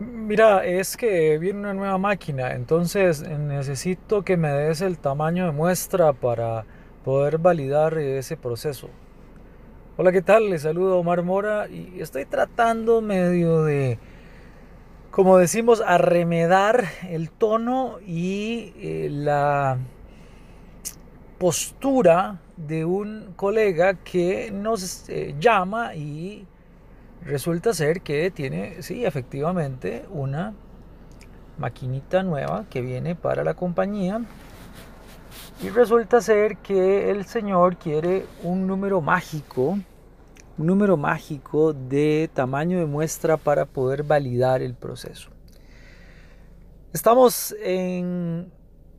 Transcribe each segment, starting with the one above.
Mira, es que viene una nueva máquina, entonces necesito que me des el tamaño de muestra para poder validar ese proceso. Hola, ¿qué tal? Les saludo Omar Mora y estoy tratando medio de, como decimos, arremedar el tono y eh, la postura de un colega que nos eh, llama y resulta ser que tiene, sí, efectivamente, una maquinita nueva que viene para la compañía. Y resulta ser que el señor quiere un número mágico, un número mágico de tamaño de muestra para poder validar el proceso. Estamos en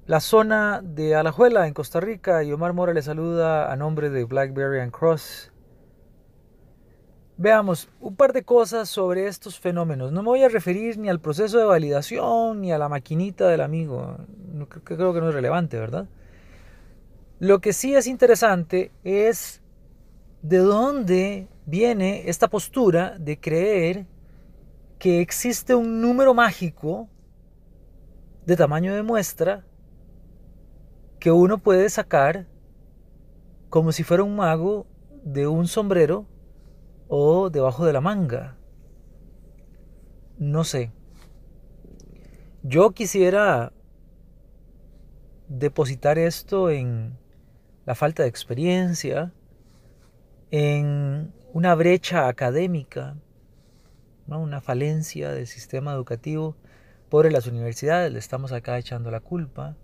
la zona de Alajuela, en Costa Rica, y Omar Mora le saluda a nombre de Blackberry and Cross Veamos un par de cosas sobre estos fenómenos. No me voy a referir ni al proceso de validación ni a la maquinita del amigo. Creo que no es relevante, ¿verdad? Lo que sí es interesante es de dónde viene esta postura de creer que existe un número mágico de tamaño de muestra que uno puede sacar como si fuera un mago de un sombrero o debajo de la manga. No sé. Yo quisiera depositar esto en la falta de experiencia, en una brecha académica, una falencia del sistema educativo. Por las universidades le estamos acá echando la culpa.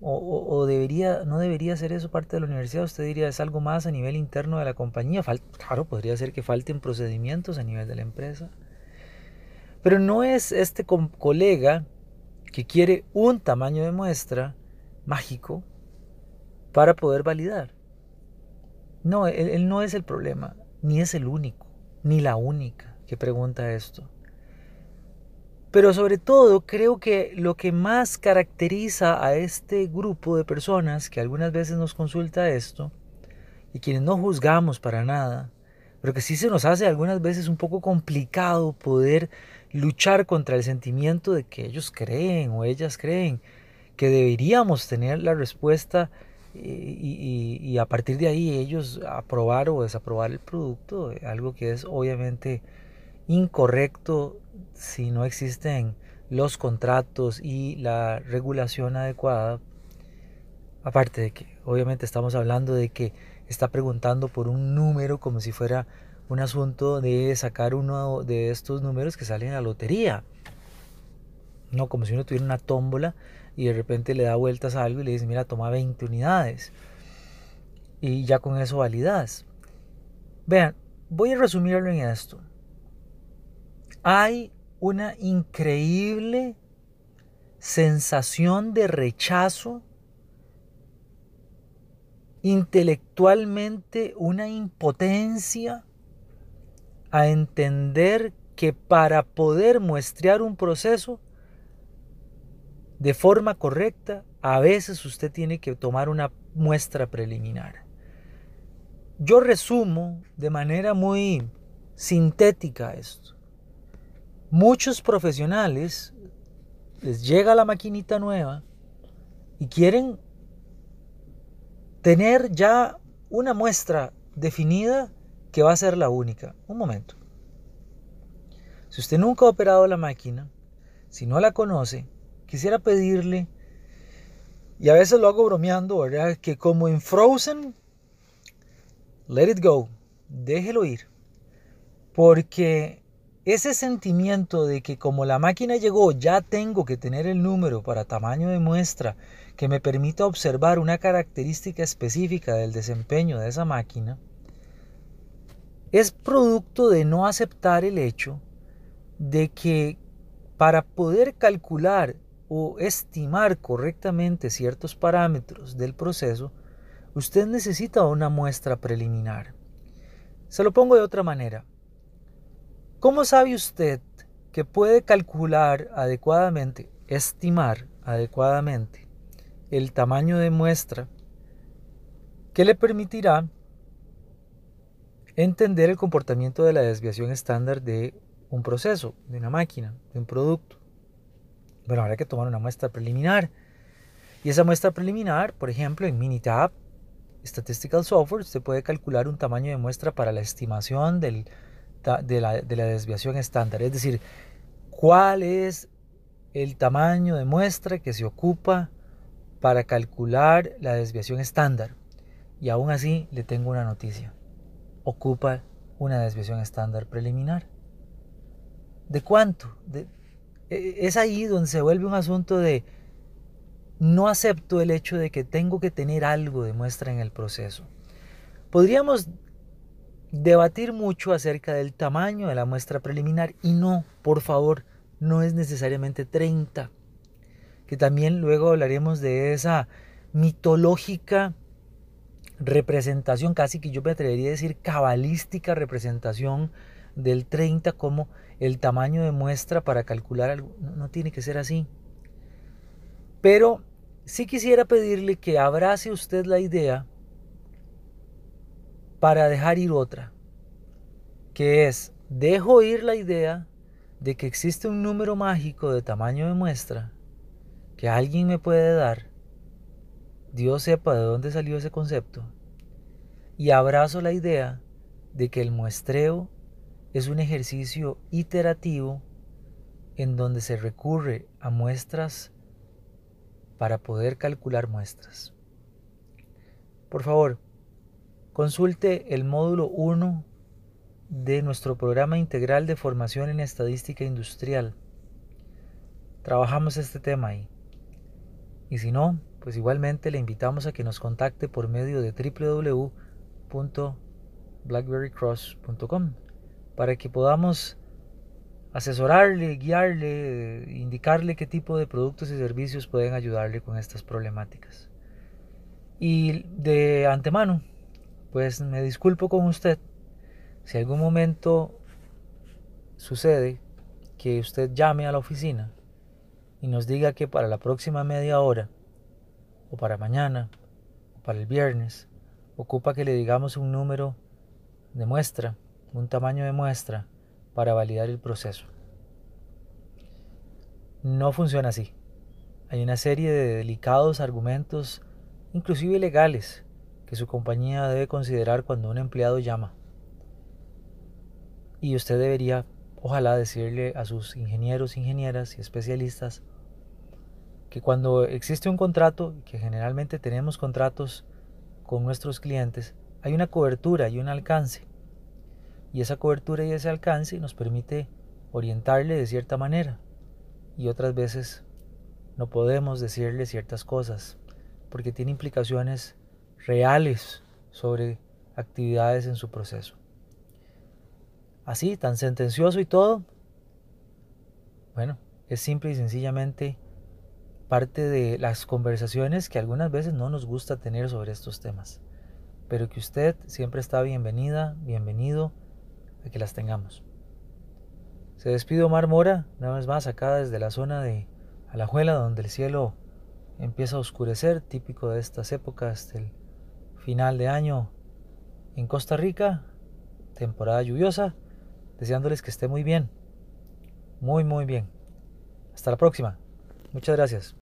O, debería, no debería ser eso parte de la universidad, usted diría es algo más a nivel interno de la compañía. claro, podría ser que falten procedimientos a nivel de la empresa. Pero no es este colega que quiere un tamaño de muestra mágico para poder validar. No, él no es el problema, ni es el único, ni la única que pregunta esto. Pero sobre todo creo que lo que más caracteriza a este grupo de personas que algunas veces nos consulta esto, y quienes no juzgamos para nada, pero que sí se nos hace algunas veces un poco complicado poder luchar contra el sentimiento de que ellos creen o ellas creen que deberíamos tener la respuesta y, y a partir de ahí ellos aprobar o desaprobar el producto, algo que es obviamente incorrecto si no existen los contratos y la regulación adecuada. Aparte de que obviamente estamos hablando de que está preguntando por un número como si fuera un asunto de sacar uno de estos números que salen a la lotería. No como si uno tuviera una tómbola y de repente le da vueltas a algo y le dice, mira, toma 20 unidades. Y ya con eso validas. Vean, voy a resumirlo en esto. Hay una increíble sensación de rechazo, intelectualmente una impotencia a entender que para poder muestrear un proceso de forma correcta, a veces usted tiene que tomar una muestra preliminar. Yo resumo de manera muy sintética esto. Muchos profesionales les llega la maquinita nueva y quieren tener ya una muestra definida que va a ser la única. Un momento. Si usted nunca ha operado la máquina, si no la conoce, quisiera pedirle, y a veces lo hago bromeando. Que como en Frozen, let it go, déjelo ir. Porque ese sentimiento de que como la máquina llegó ya tengo que tener el número para tamaño de muestra que me permita observar una característica específica del desempeño de esa máquina, es producto de no aceptar el hecho de que para poder calcular o estimar correctamente ciertos parámetros del proceso, usted necesita una muestra preliminar. Se lo pongo de otra manera. ¿Cómo sabe usted que puede calcular adecuadamente, estimar adecuadamente el tamaño de muestra que le permitirá entender el comportamiento de la desviación estándar de un proceso, de una máquina, de un producto. Bueno, habrá que tomar una muestra preliminar. Y esa muestra preliminar, por ejemplo, en Minitab, Statistical Software, usted puede calcular un tamaño de muestra para la estimación del, de, la, de la desviación estándar. Es decir, cuál es el tamaño de muestra que se ocupa para calcular la desviación estándar. Y aún así le tengo una noticia. Ocupa una desviación estándar preliminar. ¿De cuánto? E, es ahí donde se vuelve un asunto de no acepto el hecho de que tengo que tener algo de muestra en el proceso. Podríamos debatir mucho acerca del tamaño de la muestra preliminar y no, por favor, no es necesariamente 30, que también luego hablaremos de esa mitológica representación, casi que yo me atrevería a decir cabalística representación del 30 como el tamaño de muestra para calcular algo. No, tiene que ser así. Pero sí quisiera pedirle que abrace usted la idea para dejar ir otra, que es, dejo ir la idea de que existe un número mágico de tamaño de muestra que alguien me puede dar, Dios sepa de dónde salió ese concepto, y abrazo la idea de que el muestreo es un ejercicio iterativo en donde se recurre a muestras para poder calcular muestras. Por favor, consulte el módulo 1 de nuestro programa integral de formación en estadística industrial. Trabajamos este tema ahí. Y si no, pues igualmente le invitamos a que nos contacte por medio de www.blackberrycross.com para que podamos asesorarle, guiarle, indicarle qué tipo de productos y servicios pueden ayudarle con estas problemáticas. Y de antemano, pues me disculpo con usted si algún momento sucede que usted llame a la oficina y nos diga que para la próxima media hora, o para mañana, o para el viernes, ocupa que le digamos un número de muestra, un tamaño de muestra, para validar el proceso. No funciona así. Hay una serie de delicados argumentos, inclusive legales, que su compañía debe considerar cuando un empleado llama. Y usted debería, ojalá, decirle a sus ingenieros, ingenieras y especialistas que cuando existe un contrato, que generalmente tenemos contratos con nuestros clientes, hay una cobertura y un alcance. Y esa cobertura y ese alcance nos permite orientarle de cierta manera. Y otras veces no podemos decirle ciertas cosas porque tiene implicaciones reales sobre actividades en su proceso así, tan sentencioso y todo, bueno, es simple y sencillamente parte de las conversaciones que algunas veces no nos gusta tener sobre estos temas, pero que usted siempre está bienvenida, bienvenido a que las tengamos. Se despide Omar Mora, una vez más acá desde la zona de Alajuela, donde el cielo empieza a oscurecer, típico de estas épocas del final de año en Costa Rica, temporada lluviosa deseándoles que esté muy bien, muy, muy bien. Hasta la próxima. Muchas gracias.